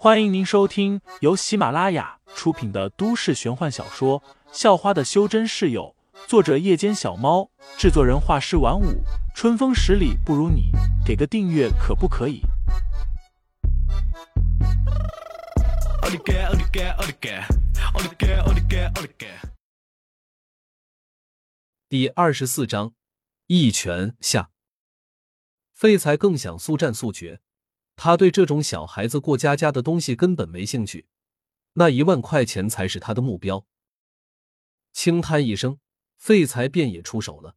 欢迎您收听由喜马拉雅出品的都市玄幻小说《校花的修真室友》，作者：夜间小猫，制作人：画师晚舞，春风十里不如你，给个订阅可不可以？第二十四章，一拳下。废材更想速战速决。他对这种小孩子过家家的东西根本没兴趣，那一万块钱才是他的目标。轻叹一声，废材便也出手了。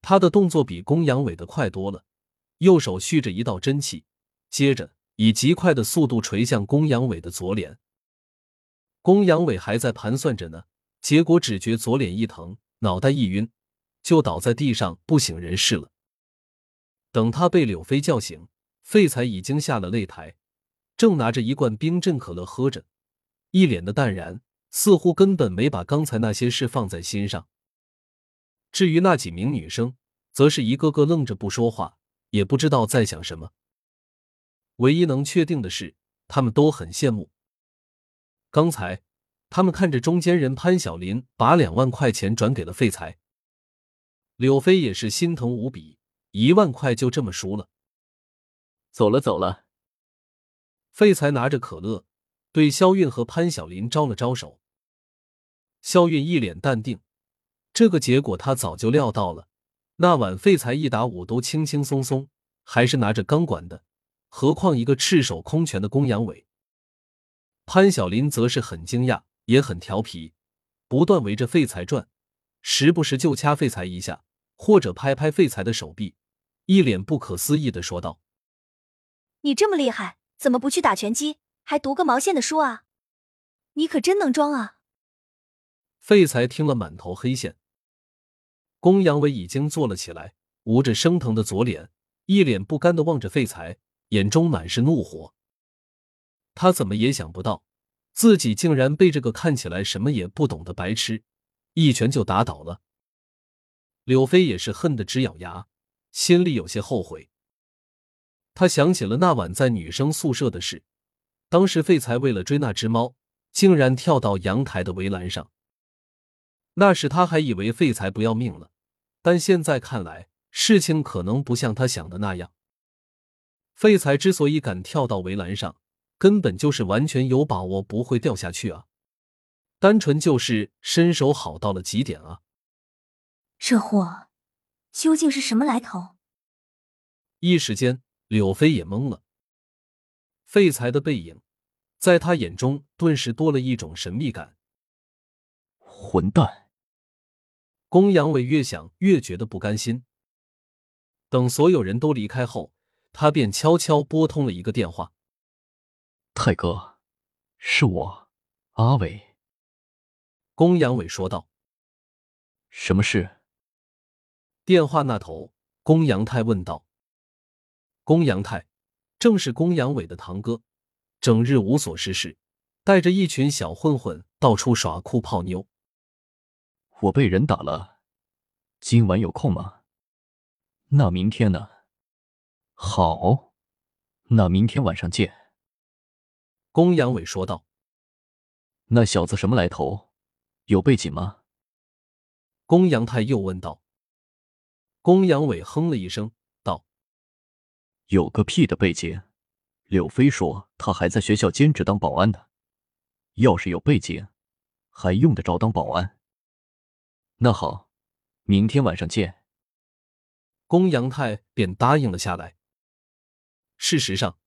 他的动作比公羊伟的快多了，右手蓄着一道真气，接着以极快的速度锤向公羊伟的左脸。公羊伟还在盘算着呢，结果只觉左脸一疼，脑袋一晕，就倒在地上不省人事了。等他被柳飞叫醒。废材已经下了擂台，正拿着一罐冰镇可乐喝着，一脸的淡然，似乎根本没把刚才那些事放在心上。至于那几名女生，则是一个个愣着不说话，也不知道在想什么。唯一能确定的是，他们都很羡慕。刚才，他们看着中间人潘晓林把两万块钱转给了废材，柳飞也是心疼无比，一万块就这么输了。走了走了，废材拿着可乐，对肖韵和潘晓林招了招手。肖韵一脸淡定，这个结果他早就料到了。那晚废材一打五都轻轻松松，还是拿着钢管的，何况一个赤手空拳的公羊尾。潘晓林则是很惊讶，也很调皮，不断围着废材转，时不时就掐废材一下，或者拍拍废材的手臂，一脸不可思议的说道。你这么厉害，怎么不去打拳击，还读个毛线的书啊？你可真能装啊！废材听了满头黑线。公羊伟已经坐了起来，捂着生疼的左脸，一脸不甘的望着废材，眼中满是怒火。他怎么也想不到，自己竟然被这个看起来什么也不懂的白痴一拳就打倒了。柳飞也是恨得直咬牙，心里有些后悔。他想起了那晚在女生宿舍的事，当时废材为了追那只猫，竟然跳到阳台的围栏上。那时他还以为废材不要命了，但现在看来，事情可能不像他想的那样。废材之所以敢跳到围栏上，根本就是完全有把握不会掉下去啊，单纯就是身手好到了极点啊！这货究竟是什么来头？一时间。柳飞也懵了，废材的背影，在他眼中顿时多了一种神秘感。混蛋！公阳伟越想越觉得不甘心。等所有人都离开后，他便悄悄拨通了一个电话：“泰哥，是我，阿伟。”公阳伟说道：“什么事？”电话那头，公阳泰问道。公羊泰正是公羊伟的堂哥，整日无所事事，带着一群小混混到处耍酷泡妞。我被人打了，今晚有空吗？那明天呢？好，那明天晚上见。公羊伟说道。那小子什么来头？有背景吗？公羊泰又问道。公羊伟哼了一声。有个屁的背景！柳飞说他还在学校兼职当保安呢。要是有背景，还用得着当保安？那好，明天晚上见。公羊泰便答应了下来。事实上，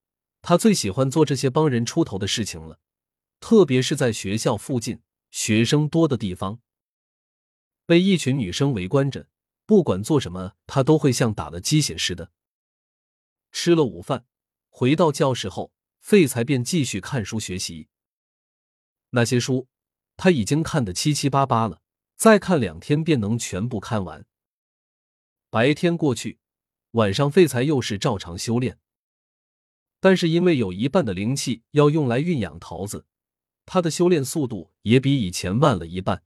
他最喜欢做这些帮人出头的事情了，特别是在学校附近学生多的地方，被一群女生围观着，不管做什么，他都会像打了鸡血似的。吃了午饭，回到教室后，废材便继续看书学习。那些书他已经看得七七八八了，再看两天便能全部看完。白天过去，晚上废材又是照常修炼。但是因为有一半的灵气要用来运养桃子，他的修炼速度也比以前慢了一半。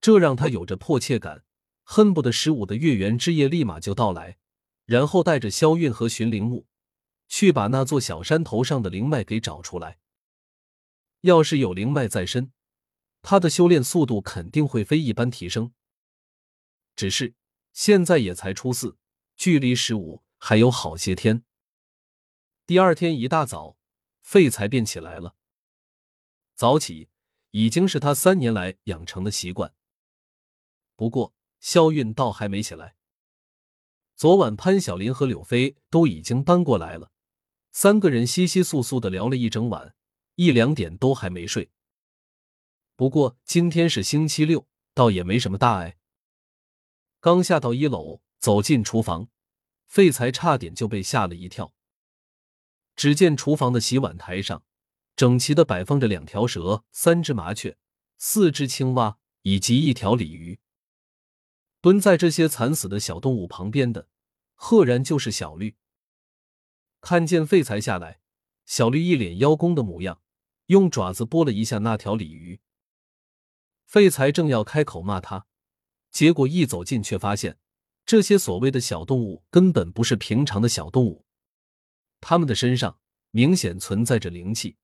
这让他有着迫切感，恨不得十五的月圆之夜立马就到来。然后带着萧韵和寻灵木去把那座小山头上的灵脉给找出来。要是有灵脉在身，他的修炼速度肯定会飞一般提升。只是现在也才初四，距离十五还有好些天。第二天一大早，废材便起来了。早起已经是他三年来养成的习惯。不过肖韵倒还没起来。昨晚潘晓林和柳飞都已经搬过来了，三个人稀稀簌簌的聊了一整晚，一两点都还没睡。不过今天是星期六，倒也没什么大碍。刚下到一楼，走进厨房，废材差点就被吓了一跳。只见厨房的洗碗台上，整齐的摆放着两条蛇、三只麻雀、四只青蛙以及一条鲤鱼。蹲在这些惨死的小动物旁边的，赫然就是小绿。看见废材下来，小绿一脸邀功的模样，用爪子拨了一下那条鲤鱼。废材正要开口骂他，结果一走近，却发现这些所谓的小动物根本不是平常的小动物。他们的身上明显存在着灵气。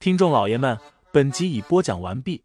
听众老爷们，本集已播讲完毕，